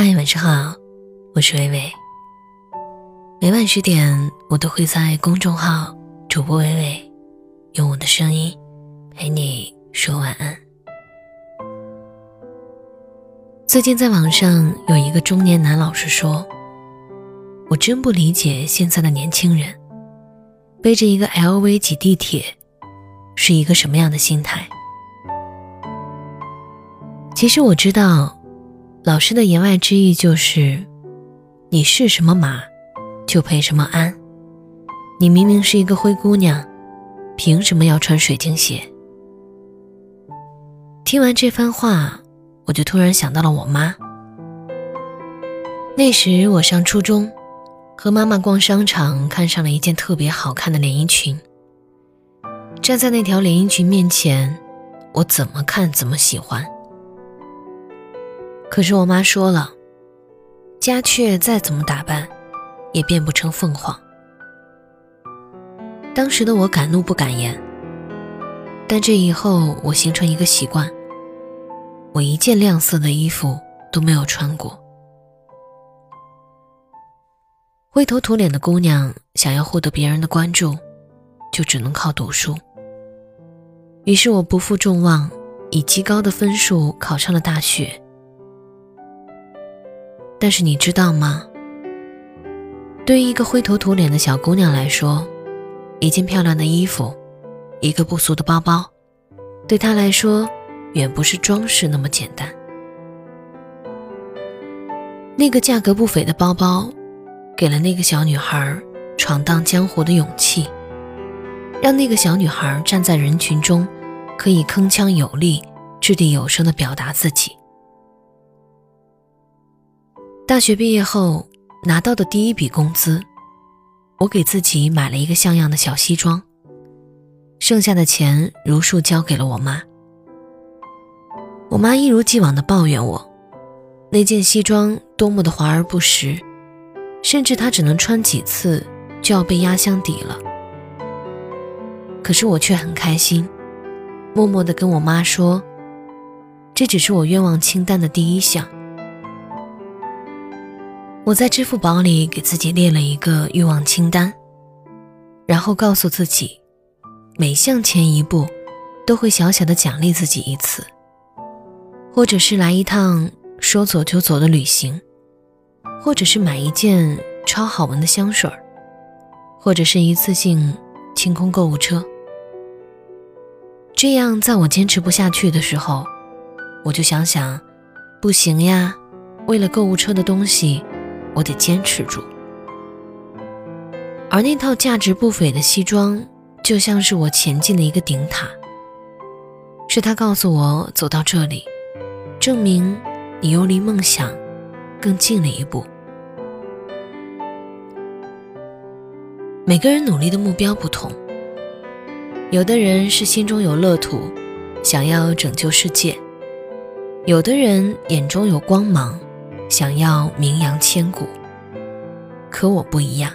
嗨，晚上好，我是微微。每晚十点，我都会在公众号“主播微微”用我的声音陪你说晚安。最近在网上有一个中年男老师说：“我真不理解现在的年轻人，背着一个 LV 挤地铁，是一个什么样的心态？”其实我知道。老师的言外之意就是，你是什么马，就配什么鞍。你明明是一个灰姑娘，凭什么要穿水晶鞋？听完这番话，我就突然想到了我妈。那时我上初中，和妈妈逛商场，看上了一件特别好看的连衣裙。站在那条连衣裙面前，我怎么看怎么喜欢。可是我妈说了，家雀再怎么打扮，也变不成凤凰。当时的我敢怒不敢言，但这以后我形成一个习惯，我一件亮色的衣服都没有穿过。灰头土脸的姑娘想要获得别人的关注，就只能靠读书。于是我不负众望，以极高的分数考上了大学。但是你知道吗？对于一个灰头土脸的小姑娘来说，一件漂亮的衣服，一个不俗的包包，对她来说，远不是装饰那么简单。那个价格不菲的包包，给了那个小女孩闯荡江湖的勇气，让那个小女孩站在人群中，可以铿锵有力、掷地有声地表达自己。大学毕业后拿到的第一笔工资，我给自己买了一个像样的小西装。剩下的钱如数交给了我妈。我妈一如既往地抱怨我，那件西装多么的华而不实，甚至她只能穿几次就要被压箱底了。可是我却很开心，默默地跟我妈说，这只是我愿望清单的第一项。我在支付宝里给自己列了一个欲望清单，然后告诉自己，每向前一步，都会小小的奖励自己一次，或者是来一趟说走就走的旅行，或者是买一件超好闻的香水或者是一次性清空购物车。这样，在我坚持不下去的时候，我就想想，不行呀，为了购物车的东西。我得坚持住，而那套价值不菲的西装，就像是我前进的一个顶塔。是他告诉我，走到这里，证明你又离梦想更近了一步。每个人努力的目标不同，有的人是心中有乐土，想要拯救世界；有的人眼中有光芒。想要名扬千古，可我不一样。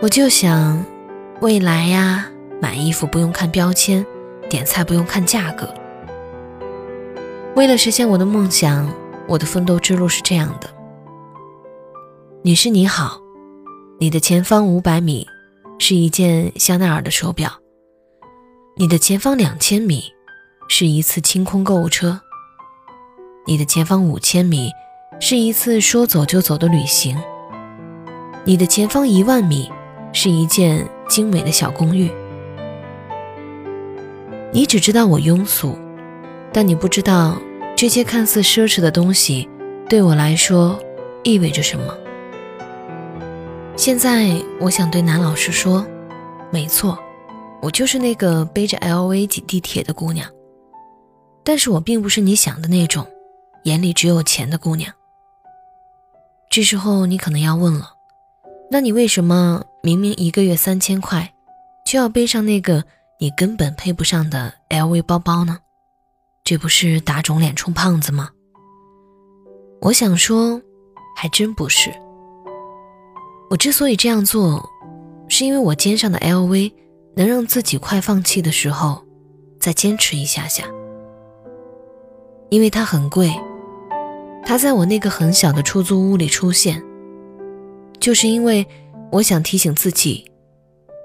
我就想，未来呀，买衣服不用看标签，点菜不用看价格。为了实现我的梦想，我的奋斗之路是这样的：女士你好，你的前方五百米是一件香奈儿的手表，你的前方两千米是一次清空购物车，你的前方五千米。是一次说走就走的旅行。你的前方一万米是一件精美的小公寓。你只知道我庸俗，但你不知道这些看似奢侈的东西对我来说意味着什么。现在我想对男老师说，没错，我就是那个背着 LV 挤地铁的姑娘，但是我并不是你想的那种，眼里只有钱的姑娘。这时候你可能要问了，那你为什么明明一个月三千块，却要背上那个你根本配不上的 LV 包包呢？这不是打肿脸充胖子吗？我想说，还真不是。我之所以这样做，是因为我肩上的 LV 能让自己快放弃的时候，再坚持一下下。因为它很贵，他在我那个很小的出租屋里出现，就是因为我想提醒自己，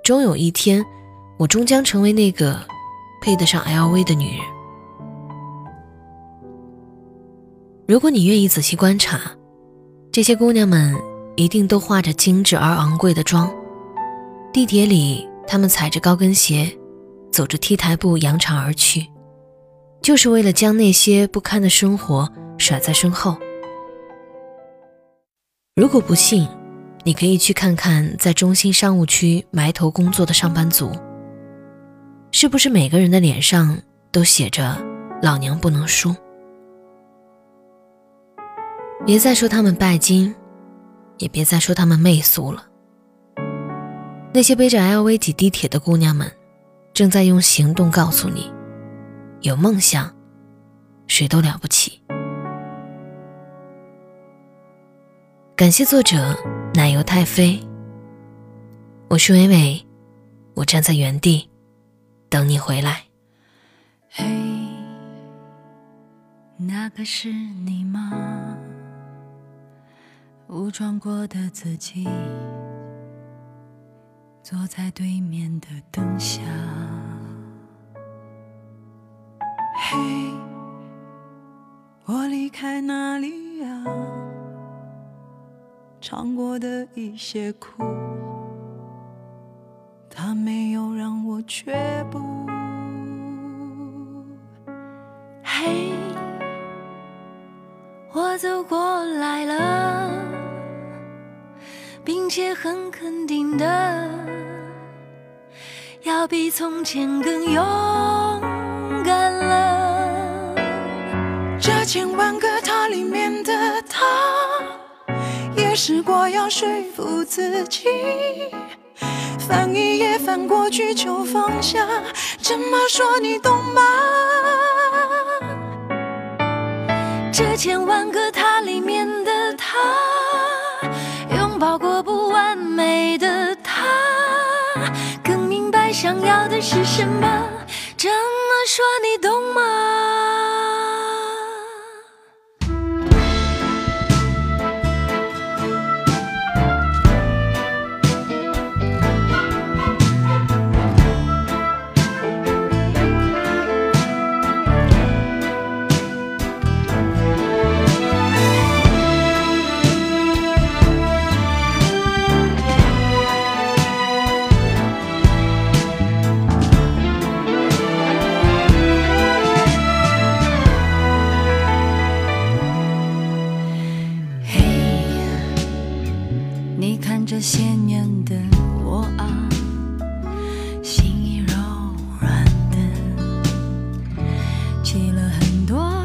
终有一天，我终将成为那个配得上 LV 的女人。如果你愿意仔细观察，这些姑娘们一定都化着精致而昂贵的妆，地铁里她们踩着高跟鞋，走着 T 台步扬长而去，就是为了将那些不堪的生活。甩在身后。如果不信，你可以去看看在中心商务区埋头工作的上班族，是不是每个人的脸上都写着“老娘不能输”？别再说他们拜金，也别再说他们媚俗了。那些背着 LV 挤地铁的姑娘们，正在用行动告诉你：有梦想，谁都了不起。感谢作者奶油太妃。我是伟伟，我站在原地等你回来。嘿，那个是你吗？武装过的自己，坐在对面的灯下。离开哪里呀？尝过的一些苦，它没有让我却步。嘿，我走过来了，并且很肯定的，要比从前更勇千万个他里面的他。也试过要说服自己，翻一页翻过去就放下，怎么说你懂吗？这千万个他里面的他，拥抱过不完美的他，更明白想要的是什么，怎么说你懂吗？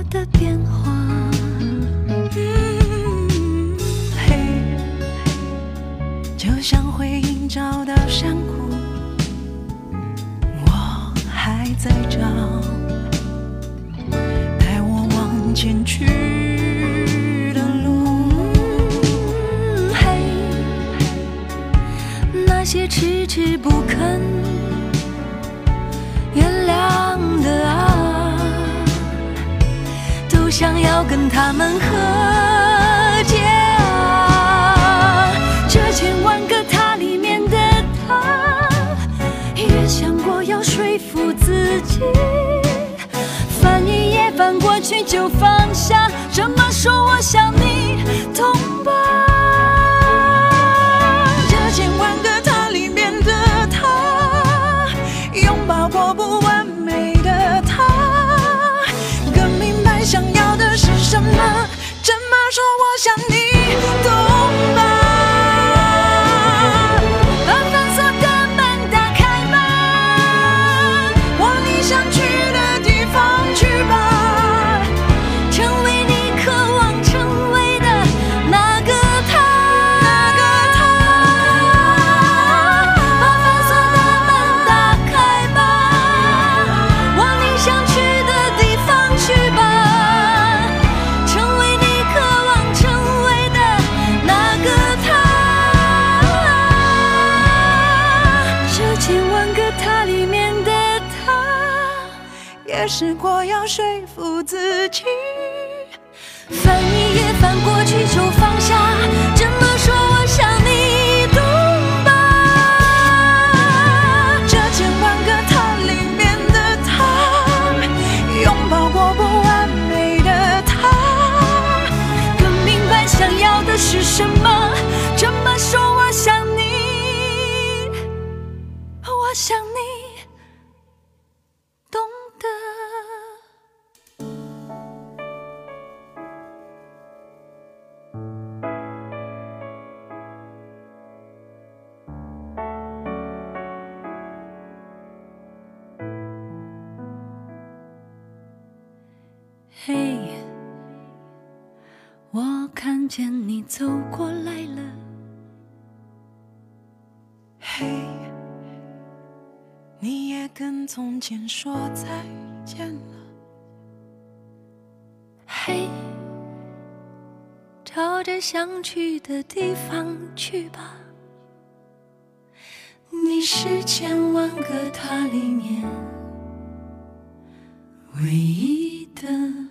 的电话，嘿，就像回音找到山谷，我还在找带我往前去的路，嘿，那些迟迟不肯。跟他们和解啊！这千万个他里面的他，也想过要说服自己，翻一页翻过去就放下，这么说我想你试过要说服自己。翻一页翻过去就放下怎么说我想你懂吧？这千万个他里面的他拥抱过不完美的他更明白想要的是什么？这么说我想你我想嘿我看见你走过来了。嘿你也跟从前说再见了。嘿朝着想去的地方去吧。你是千万个他里面唯一的。